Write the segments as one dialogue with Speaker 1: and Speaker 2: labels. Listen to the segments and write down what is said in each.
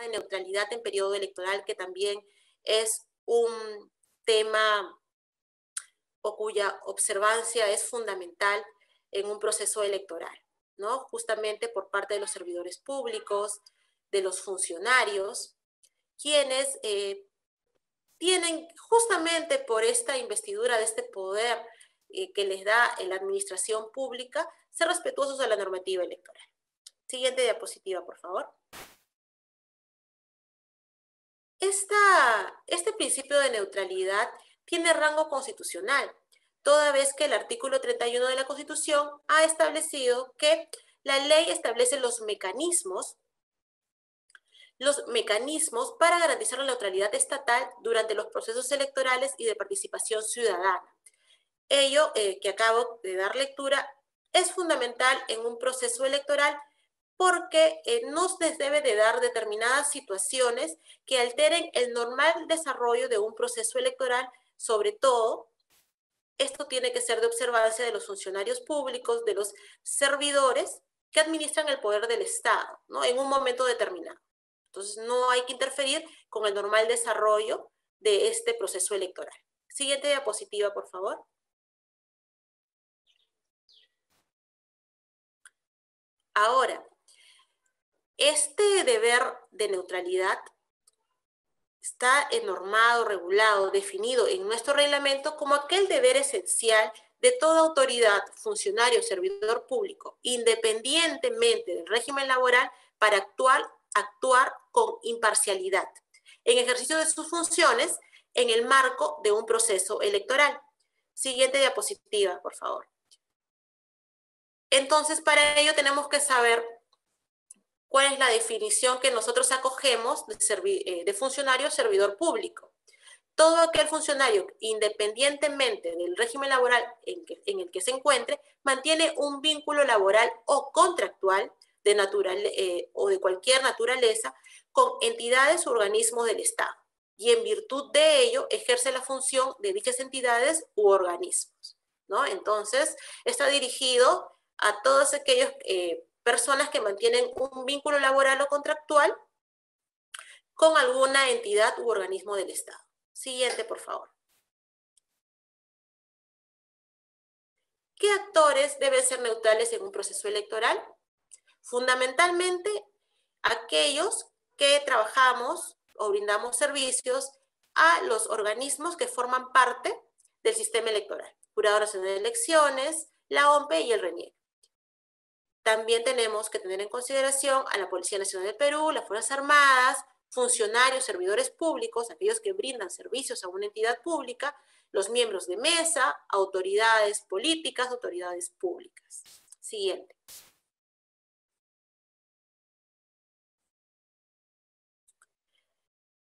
Speaker 1: de neutralidad en periodo electoral, que también es un tema o cuya observancia es fundamental en un proceso electoral, ¿no? Justamente por parte de los servidores públicos, de los funcionarios, quienes eh, tienen justamente por esta investidura de este poder eh, que les da la administración pública, ser respetuosos a la normativa electoral. Siguiente diapositiva, por favor. Este principio de neutralidad tiene rango constitucional, toda vez que el artículo 31 de la Constitución ha establecido que la ley establece los mecanismos los mecanismos para garantizar la neutralidad estatal durante los procesos electorales y de participación ciudadana. Ello eh, que acabo de dar lectura es fundamental en un proceso electoral porque eh, no se debe de dar determinadas situaciones que alteren el normal desarrollo de un proceso electoral, sobre todo esto tiene que ser de observancia de los funcionarios públicos, de los servidores que administran el poder del Estado, ¿no? En un momento determinado. Entonces, no hay que interferir con el normal desarrollo de este proceso electoral. Siguiente diapositiva, por favor. Ahora, este deber de neutralidad está normado, regulado, definido en nuestro reglamento como aquel deber esencial de toda autoridad, funcionario, servidor público, independientemente del régimen laboral, para actuar, actuar con imparcialidad en ejercicio de sus funciones en el marco de un proceso electoral. Siguiente diapositiva, por favor. Entonces, para ello tenemos que saber cuál es la definición que nosotros acogemos de, eh, de funcionario servidor público. Todo aquel funcionario, independientemente del régimen laboral en, en, el que se encuentre, mantiene un vínculo laboral o contractual de natural, eh, o de cualquier naturaleza con entidades o organismos del Estado y en virtud de ello ejerce la función de dichas entidades u organismos. ¿no? Entonces, está dirigido a todas aquellas eh, personas que mantienen un vínculo laboral o contractual con alguna entidad u organismo del Estado. Siguiente, por favor. ¿Qué actores deben ser neutrales en un proceso electoral? Fundamentalmente, aquellos que trabajamos o brindamos servicios a los organismos que forman parte del sistema electoral. Jurado Nacional de Elecciones, la OMPE y el RENIEC. También tenemos que tener en consideración a la Policía Nacional del Perú, las Fuerzas Armadas, funcionarios, servidores públicos, aquellos que brindan servicios a una entidad pública, los miembros de mesa, autoridades políticas, autoridades públicas. Siguiente.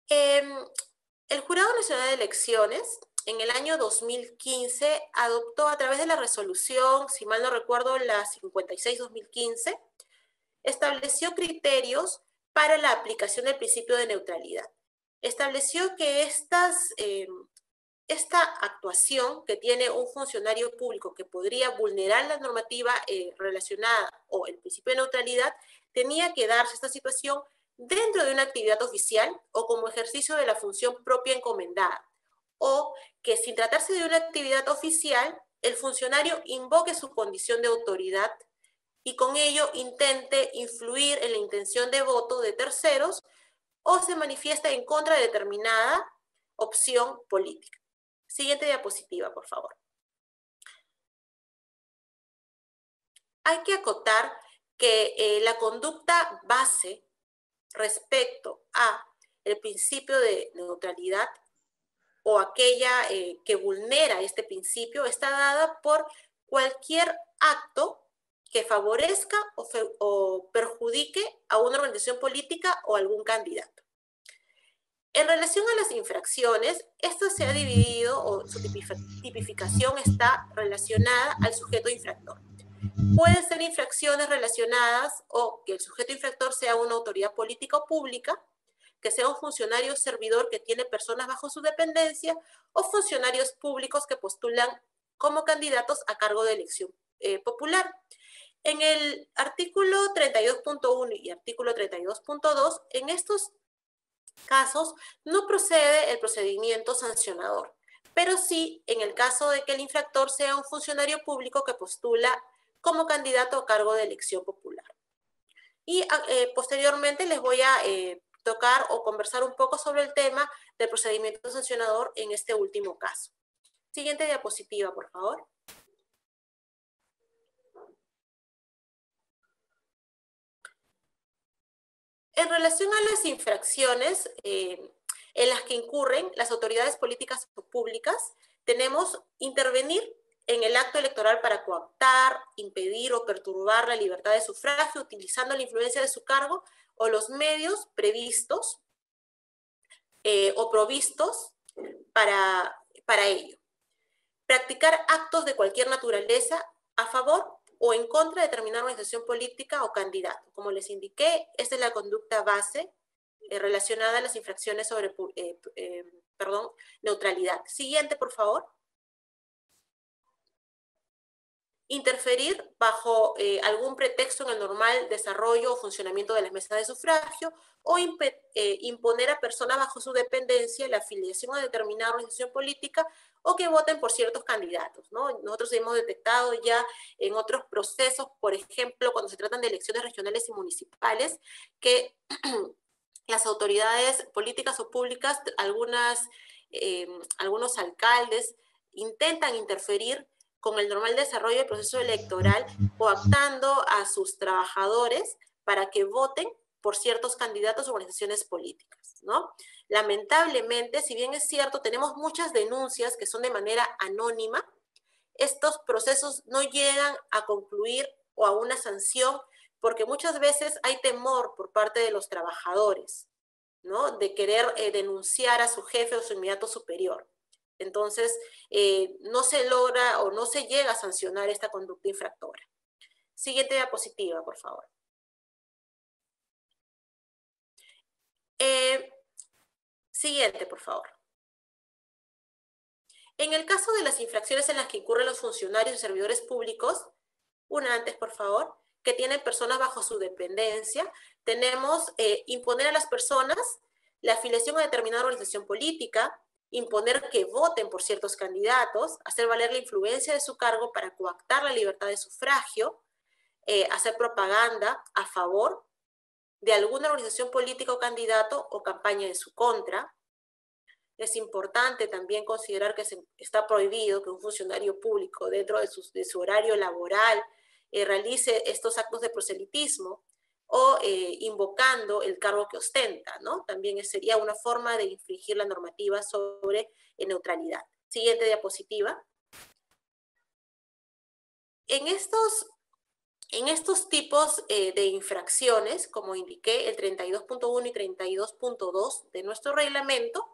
Speaker 1: Em, el Jurado Nacional de Elecciones en el año 2015 adoptó a través de la resolución, si mal no recuerdo, la 56-2015, estableció criterios para la aplicación del principio de neutralidad. Estableció que estas, em, esta actuación que tiene un funcionario público que podría vulnerar la normativa eh, relacionada o el principio de neutralidad, tenía que darse esta situación dentro de una actividad oficial o como ejercicio de la función propia encomendada, o que sin tratarse de una actividad oficial, el funcionario invoque su condición de autoridad y con ello intente influir en la intención de voto de terceros o se manifiesta en contra de determinada opción política. Siguiente diapositiva, por favor. Hay que acotar que eh, la conducta base respecto a el principio de neutralidad o aquella eh, que vulnera este principio está dada por cualquier acto que favorezca o, perjudique a una organización política o algún candidato. En relación a las infracciones, esto se ha dividido o su tipificación está relacionada al sujeto infractor. Pueden ser infracciones relacionadas o que el sujeto infractor sea una autoridad política o pública, que sea un funcionario servidor que tiene personas bajo su dependencia o funcionarios públicos que postulan como candidatos a cargo de elección eh, popular. En el artículo 32.1 y artículo 32.2, en estos casos no procede el procedimiento sancionador, pero sí en el caso de que el infractor sea un funcionario público que postula como candidato a cargo de elección popular. Y ah, eh, posteriormente les voy a eh, tocar o conversar un poco sobre el tema del procedimiento sancionador en este último caso. Siguiente diapositiva, por favor. En relación a las infracciones eh, en las que incurren las autoridades políticas públicas, tenemos intervenir en el acto electoral para coaptar, impedir o perturbar la libertad de sufragio utilizando la influencia de su cargo o los medios previstos eh, o provistos para, para ello. Practicar actos de cualquier naturaleza a favor o en contra de determinada organización política o candidato. Como les indiqué, esta es la conducta base eh, relacionada a las infracciones sobre, eh, eh, perdón, neutralidad. Siguiente, por favor. Interferir bajo eh, algún pretexto en el normal desarrollo o funcionamiento de las mesas de sufragio o eh, imponer a personas bajo su dependencia la afiliación a determinada organización política o que voten por ciertos candidatos. ¿no? Nosotros hemos detectado ya en otros procesos, por ejemplo, cuando se tratan de elecciones regionales y municipales, que las autoridades políticas o públicas, algunas, eh, algunos alcaldes intentan interferir con el normal desarrollo del proceso electoral, coactando a sus trabajadores para que voten por ciertos candidatos o organizaciones políticas, ¿no? Lamentablemente, si bien es cierto, tenemos muchas denuncias que son de manera anónima, estos procesos no llegan a concluir o a una sanción porque muchas veces hay temor por parte de los trabajadores, ¿no? De querer eh, denunciar a su jefe o su inmediato superior. Entonces, eh, no se logra o no se llega a sancionar esta conducta infractora. Siguiente diapositiva, por favor. Eh, siguiente, por favor. En el caso de las infracciones en las que incurren los funcionarios y servidores públicos, una antes, por favor, que tienen personas bajo su dependencia, tenemos eh, imponer a las personas la afiliación a determinada organización política, imponer que voten por ciertos candidatos, hacer valer la influencia de su cargo para coactar la libertad de sufragio, eh, hacer propaganda a favor de alguna organización política o candidato o campaña en su contra. Es importante también considerar que está prohibido que un funcionario público dentro de su, horario laboral eh, realice estos actos de proselitismo o eh, invocando el cargo que ostenta, ¿no? También sería una forma de infringir la normativa sobre eh, neutralidad. Siguiente diapositiva. En estos, en estos tipos eh, de infracciones, como indiqué, el 32.1 y 32.2 de nuestro reglamento,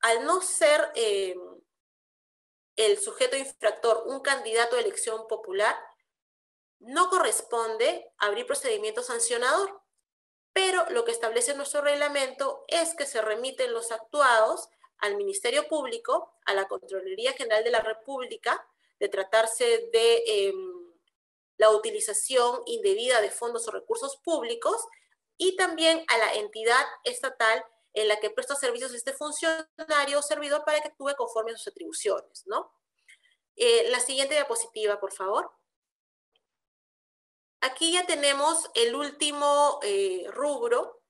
Speaker 1: al no ser el sujeto infractor un candidato de elección popular, no corresponde abrir procedimiento sancionador, pero lo que establece nuestro reglamento es que se remiten los actuados al Ministerio Público, a la Contraloría General de la República, de tratarse de em, la utilización indebida de fondos o recursos públicos, y también a la entidad estatal en la que presta servicios este funcionario o servidor para que actúe conforme a sus atribuciones, ¿no? Eh, la siguiente diapositiva, por favor. Aquí ya tenemos el último eh, rubro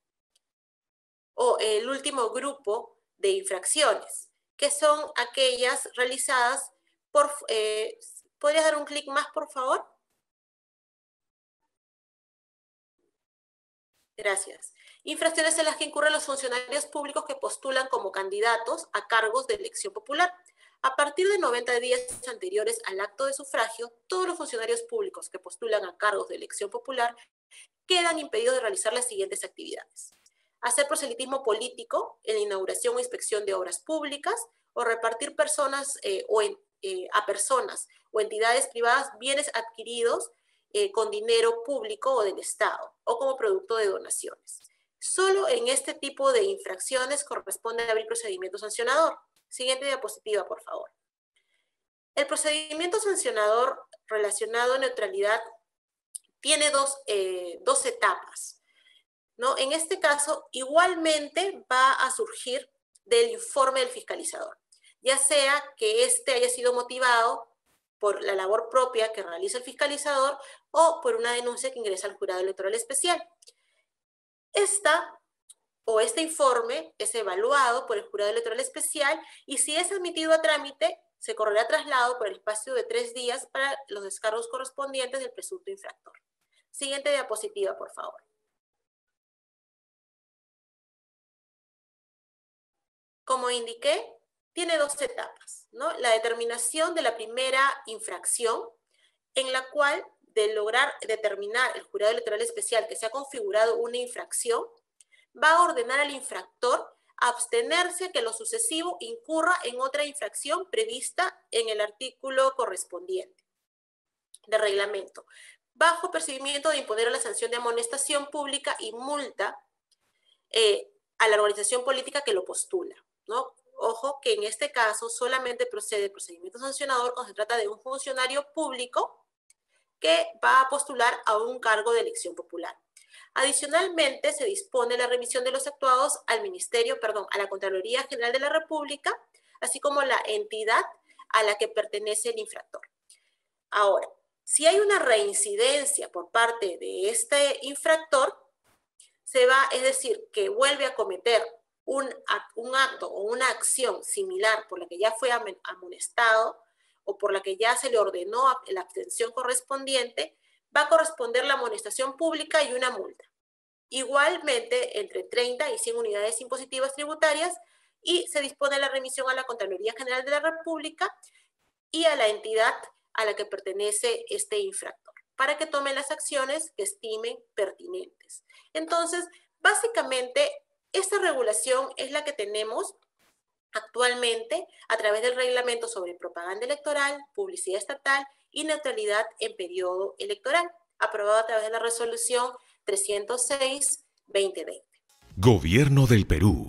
Speaker 1: o el último grupo de infracciones, que son aquellas realizadas por... Eh, ¿Podrías dar un clic más, por favor? Gracias. Infracciones en las que incurren los funcionarios públicos que postulan como candidatos a cargos de elección popular. A partir de 90 días anteriores al acto de sufragio, todos los funcionarios públicos que postulan a cargos de elección popular quedan impedidos de realizar las siguientes actividades. Hacer proselitismo político en inauguración o inspección de obras públicas o repartir personas eh, o eh, a personas o entidades privadas bienes adquiridos eh, con dinero público o del Estado o como producto de donaciones. Solo en este tipo de infracciones corresponde abrir procedimiento sancionador. Siguiente diapositiva, por favor. El procedimiento sancionador relacionado a neutralidad tiene dos, eh, dos etapas. ¿no? En este caso, igualmente va a surgir del informe del fiscalizador, ya sea que éste haya sido motivado por la labor propia que realiza el fiscalizador o por una denuncia que ingresa al jurado electoral especial. Esta o este informe es evaluado por el jurado electoral especial y si es admitido a trámite, se correrá traslado por el espacio de tres días para los descargos correspondientes del presunto infractor. Siguiente diapositiva, por favor. Como indiqué, tiene dos etapas, ¿no? La determinación de la primera infracción, en la cual de lograr determinar el jurado electoral especial que se ha configurado una infracción, va a ordenar al infractor abstenerse que lo sucesivo incurra en otra infracción prevista en el artículo correspondiente de reglamento, bajo percibimiento de imponer la sanción de amonestación pública y multa eh, a la organización política que lo postula. ¿no? Ojo que en este caso solamente procede el procedimiento sancionador cuando se trata de un funcionario público que va a postular a un cargo de elección popular. Adicionalmente, se dispone la remisión de los actuados al Ministerio, perdón, a la Contraloría General de la República, así como la entidad a la que pertenece el infractor. Ahora, si hay una reincidencia por parte de este infractor, se va, es decir, que vuelve a cometer un, un acto o una acción similar por la que ya fue amonestado o por la que ya se le ordenó la abstención correspondiente, va a corresponder la amonestación pública y una multa. Igualmente, entre 30 y 100 unidades impositivas tributarias y se dispone la remisión a la Contraloría General de la República y a la entidad a la que pertenece este infractor, para que tomen las acciones que estimen pertinentes. Entonces, básicamente, esta regulación es la que tenemos actualmente a través del reglamento sobre propaganda electoral, publicidad estatal y neutralidad en periodo electoral, aprobado a través de la resolución 306-2020.
Speaker 2: Gobierno del Perú.